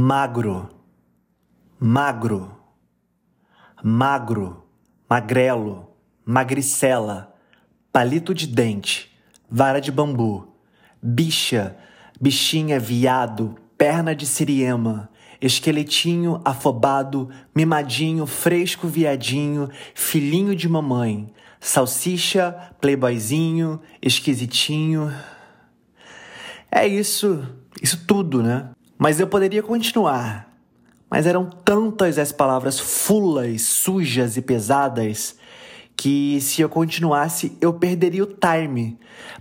magro, magro, magro, magrelo, magricela, palito de dente, vara de bambu, bicha, bichinha, viado, perna de siriema, esqueletinho afobado, mimadinho, fresco viadinho, filhinho de mamãe, salsicha, playboyzinho, esquisitinho. É isso, isso tudo, né? Mas eu poderia continuar. Mas eram tantas as palavras fulas, sujas e pesadas que se eu continuasse eu perderia o time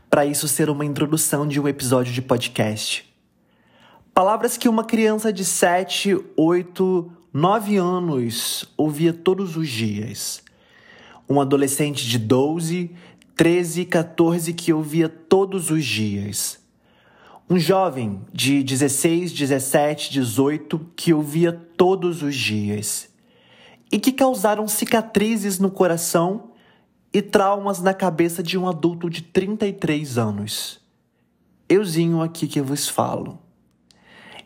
para isso ser uma introdução de um episódio de podcast. Palavras que uma criança de 7, 8, 9 anos ouvia todos os dias. Um adolescente de 12, 13, 14 que ouvia todos os dias um jovem de 16, 17, 18 que ouvia todos os dias e que causaram cicatrizes no coração e traumas na cabeça de um adulto de 33 anos. Euzinho aqui que vos falo.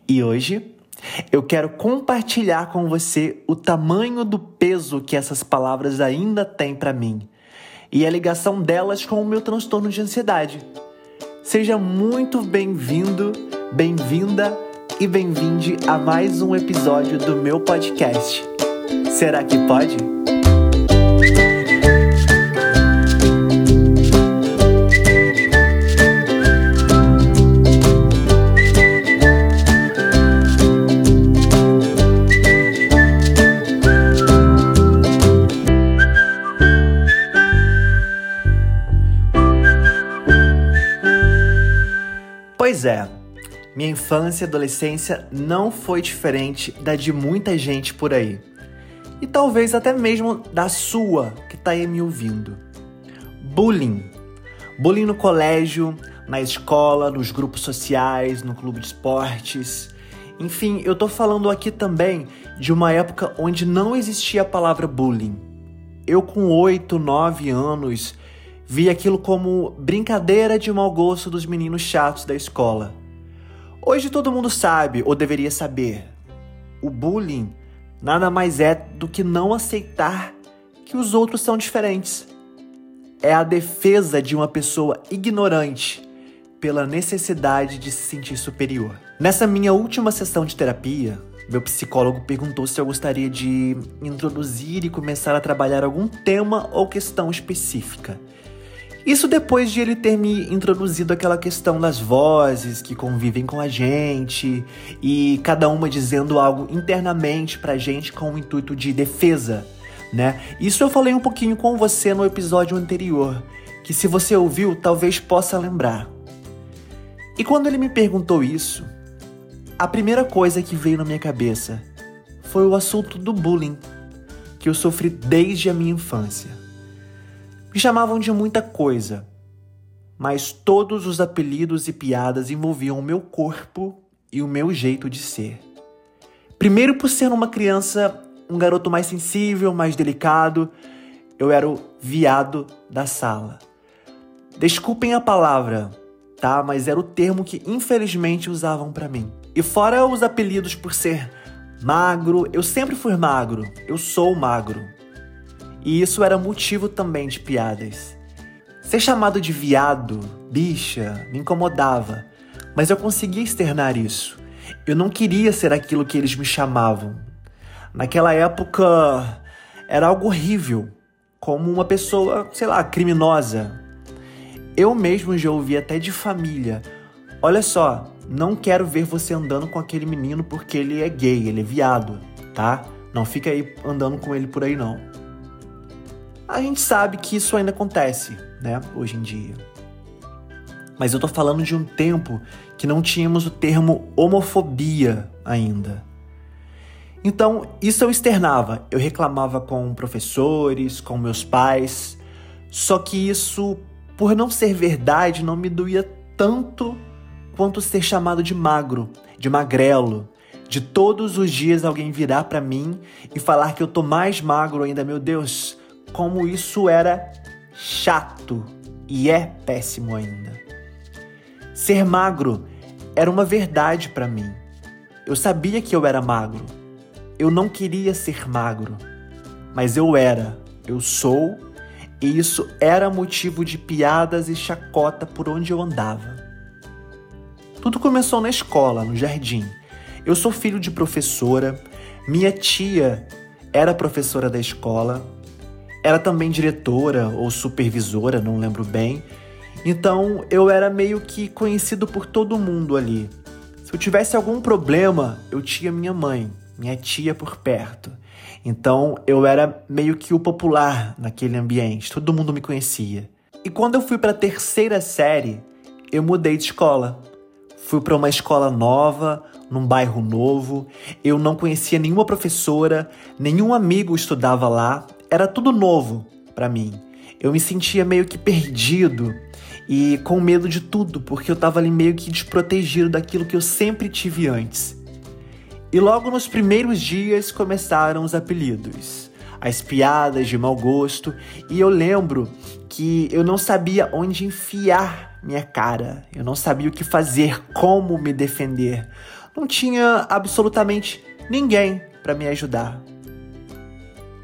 E hoje eu quero compartilhar com você o tamanho do peso que essas palavras ainda têm para mim e a ligação delas com o meu transtorno de ansiedade. Seja muito bem-vindo, bem-vinda e bem-vinde a mais um episódio do meu podcast. Será que pode? Minha infância e adolescência não foi diferente da de muita gente por aí. E talvez até mesmo da sua que está aí me ouvindo. Bullying. Bullying no colégio, na escola, nos grupos sociais, no clube de esportes. Enfim, eu tô falando aqui também de uma época onde não existia a palavra bullying. Eu, com 8, 9 anos, Vi aquilo como brincadeira de mau gosto dos meninos chatos da escola. Hoje todo mundo sabe, ou deveria saber, o bullying nada mais é do que não aceitar que os outros são diferentes. É a defesa de uma pessoa ignorante pela necessidade de se sentir superior. Nessa minha última sessão de terapia, meu psicólogo perguntou se eu gostaria de introduzir e começar a trabalhar algum tema ou questão específica. Isso depois de ele ter me introduzido aquela questão das vozes que convivem com a gente e cada uma dizendo algo internamente pra gente com o intuito de defesa, né? Isso eu falei um pouquinho com você no episódio anterior, que se você ouviu, talvez possa lembrar. E quando ele me perguntou isso, a primeira coisa que veio na minha cabeça foi o assunto do bullying que eu sofri desde a minha infância. Me chamavam de muita coisa, mas todos os apelidos e piadas envolviam o meu corpo e o meu jeito de ser. Primeiro, por ser uma criança, um garoto mais sensível, mais delicado, eu era o viado da sala. Desculpem a palavra, tá? Mas era o termo que infelizmente usavam para mim. E fora os apelidos por ser magro, eu sempre fui magro, eu sou magro. E isso era motivo também de piadas. Ser chamado de viado, bicha, me incomodava, mas eu conseguia externar isso. Eu não queria ser aquilo que eles me chamavam. Naquela época era algo horrível, como uma pessoa, sei lá, criminosa. Eu mesmo já ouvi até de família: olha só, não quero ver você andando com aquele menino porque ele é gay, ele é viado, tá? Não fica aí andando com ele por aí não. A gente sabe que isso ainda acontece, né, hoje em dia. Mas eu tô falando de um tempo que não tínhamos o termo homofobia ainda. Então, isso eu externava. Eu reclamava com professores, com meus pais. Só que isso, por não ser verdade, não me doía tanto quanto ser chamado de magro, de magrelo, de todos os dias alguém virar para mim e falar que eu tô mais magro ainda, meu Deus, como isso era chato e é péssimo ainda. Ser magro era uma verdade para mim. Eu sabia que eu era magro. Eu não queria ser magro, mas eu era, eu sou, e isso era motivo de piadas e chacota por onde eu andava. Tudo começou na escola, no jardim. Eu sou filho de professora, minha tia era professora da escola, era também diretora ou supervisora, não lembro bem. Então eu era meio que conhecido por todo mundo ali. Se eu tivesse algum problema, eu tinha minha mãe, minha tia por perto. Então eu era meio que o popular naquele ambiente, todo mundo me conhecia. E quando eu fui para a terceira série, eu mudei de escola. Fui para uma escola nova, num bairro novo. Eu não conhecia nenhuma professora, nenhum amigo estudava lá. Era tudo novo para mim. Eu me sentia meio que perdido e com medo de tudo, porque eu estava ali meio que desprotegido daquilo que eu sempre tive antes. E logo nos primeiros dias começaram os apelidos, as piadas de mau gosto, e eu lembro que eu não sabia onde enfiar minha cara. Eu não sabia o que fazer, como me defender. Não tinha absolutamente ninguém para me ajudar.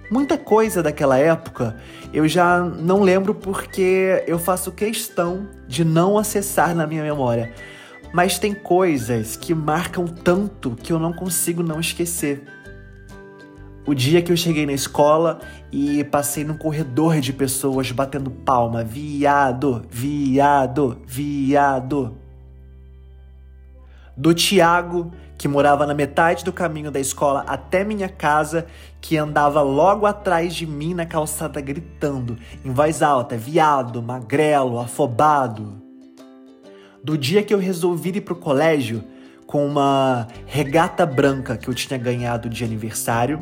Muita coisa daquela época eu já não lembro porque eu faço questão de não acessar na minha memória. Mas tem coisas que marcam tanto que eu não consigo não esquecer. O dia que eu cheguei na escola e passei num corredor de pessoas batendo palma, viado, viado, viado. Do Tiago, que morava na metade do caminho da escola até minha casa, que andava logo atrás de mim na calçada gritando, em voz alta, viado, magrelo, afobado. Do dia que eu resolvi ir pro colégio, com uma regata branca que eu tinha ganhado de aniversário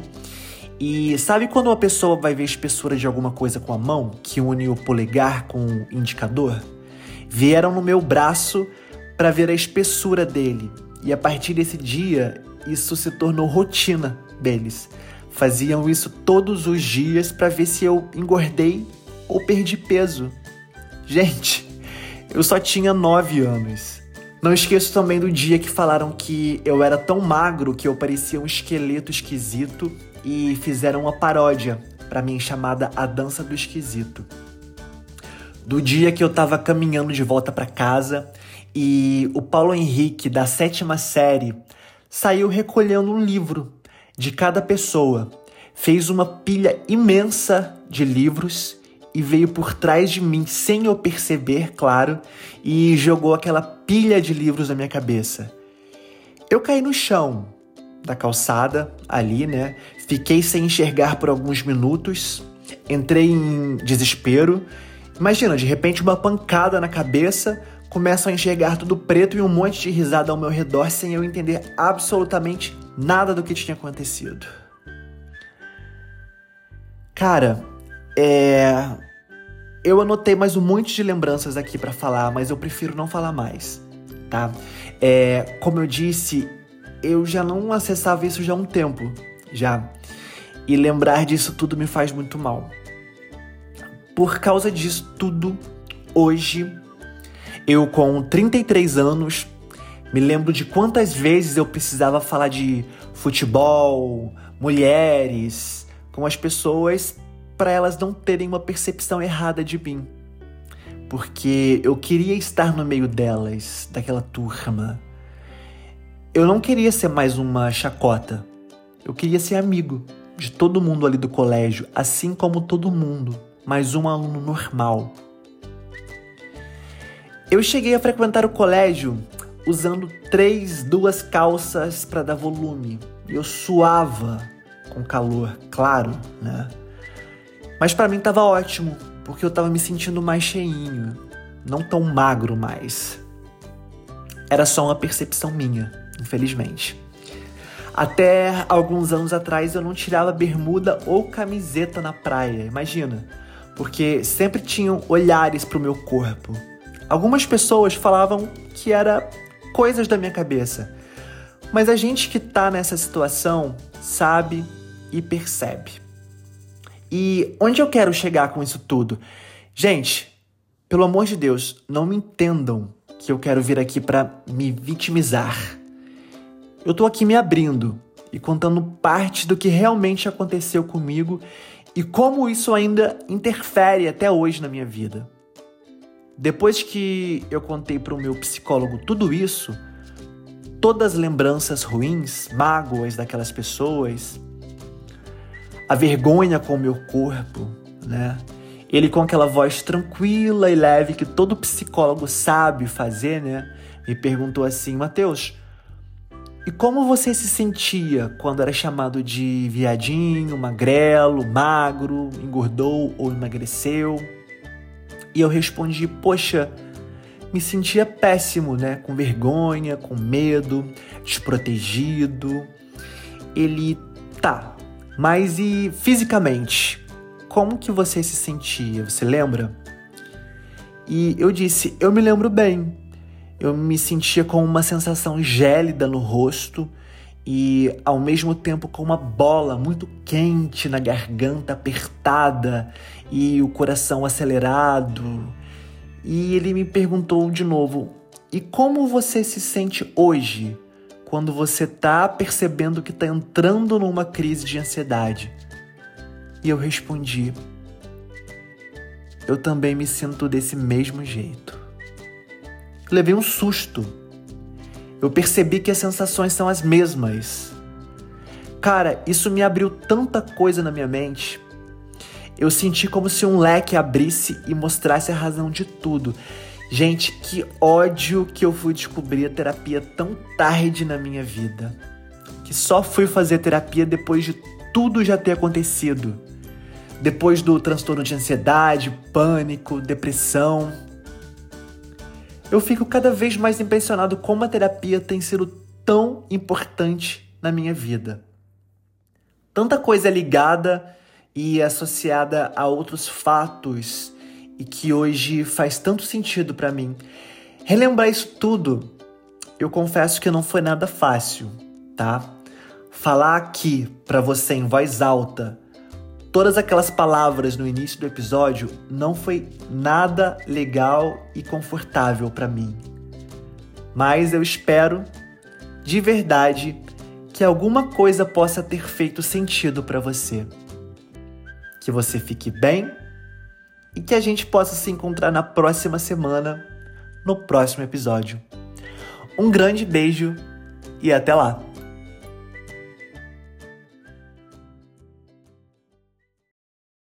e sabe quando uma pessoa vai ver a espessura de alguma coisa com a mão, que une o polegar com o indicador? Vieram no meu braço para ver a espessura dele. E a partir desse dia, isso se tornou rotina deles. Faziam isso todos os dias para ver se eu engordei ou perdi peso. Gente, eu só tinha 9 anos. Não esqueço também do dia que falaram que eu era tão magro que eu parecia um esqueleto esquisito e fizeram uma paródia para mim chamada A Dança do Esquisito. Do dia que eu tava caminhando de volta para casa e o Paulo Henrique da sétima série saiu recolhendo um livro de cada pessoa, fez uma pilha imensa de livros e veio por trás de mim sem eu perceber, claro, e jogou aquela pilha de livros na minha cabeça. Eu caí no chão, da calçada ali, né? Fiquei sem enxergar por alguns minutos, entrei em desespero. Imagina, de repente uma pancada na cabeça, começo a enxergar tudo preto e um monte de risada ao meu redor sem eu entender absolutamente nada do que tinha acontecido. Cara, é. Eu anotei mais um monte de lembranças aqui para falar, mas eu prefiro não falar mais, tá? É, como eu disse, eu já não acessava isso já há um tempo, já. E lembrar disso tudo me faz muito mal. Por causa disso tudo, hoje, eu com 33 anos, me lembro de quantas vezes eu precisava falar de futebol, mulheres, com as pessoas para elas não terem uma percepção errada de mim. Porque eu queria estar no meio delas, daquela turma. Eu não queria ser mais uma chacota. Eu queria ser amigo de todo mundo ali do colégio, assim como todo mundo, mais um aluno normal. Eu cheguei a frequentar o colégio usando três, duas calças para dar volume. Eu suava com calor, claro, né? Mas para mim tava ótimo, porque eu tava me sentindo mais cheinho, não tão magro mais. Era só uma percepção minha infelizmente. Até alguns anos atrás eu não tirava bermuda ou camiseta na praia, imagina, porque sempre tinham olhares para o meu corpo. Algumas pessoas falavam que era coisas da minha cabeça, mas a gente que tá nessa situação sabe e percebe. E onde eu quero chegar com isso tudo? Gente, pelo amor de Deus, não me entendam que eu quero vir aqui para me vitimizar. eu tô aqui me abrindo e contando parte do que realmente aconteceu comigo e como isso ainda interfere até hoje na minha vida. Depois que eu contei para o meu psicólogo tudo isso, todas as lembranças ruins, mágoas daquelas pessoas, a vergonha com o meu corpo, né? Ele com aquela voz tranquila e leve que todo psicólogo sabe fazer, né? Me perguntou assim, Mateus, e como você se sentia quando era chamado de viadinho, magrelo, magro, engordou ou emagreceu? E eu respondi: Poxa, me sentia péssimo, né? Com vergonha, com medo, desprotegido. Ele tá, mas e fisicamente? Como que você se sentia? Você lembra? E eu disse: Eu me lembro bem. Eu me sentia com uma sensação gélida no rosto e ao mesmo tempo com uma bola muito quente na garganta apertada e o coração acelerado. E ele me perguntou de novo: "E como você se sente hoje quando você tá percebendo que tá entrando numa crise de ansiedade?" E eu respondi: "Eu também me sinto desse mesmo jeito." Levei um susto. Eu percebi que as sensações são as mesmas. Cara, isso me abriu tanta coisa na minha mente. Eu senti como se um leque abrisse e mostrasse a razão de tudo. Gente, que ódio que eu fui descobrir a terapia tão tarde na minha vida. Que só fui fazer terapia depois de tudo já ter acontecido. Depois do transtorno de ansiedade, pânico, depressão eu fico cada vez mais impressionado como a terapia tem sido tão importante na minha vida. Tanta coisa ligada e associada a outros fatos e que hoje faz tanto sentido para mim. Relembrar isso tudo, eu confesso que não foi nada fácil, tá? Falar aqui para você em voz alta todas aquelas palavras no início do episódio não foi nada legal e confortável para mim. Mas eu espero, de verdade, que alguma coisa possa ter feito sentido para você. Que você fique bem e que a gente possa se encontrar na próxima semana, no próximo episódio. Um grande beijo e até lá!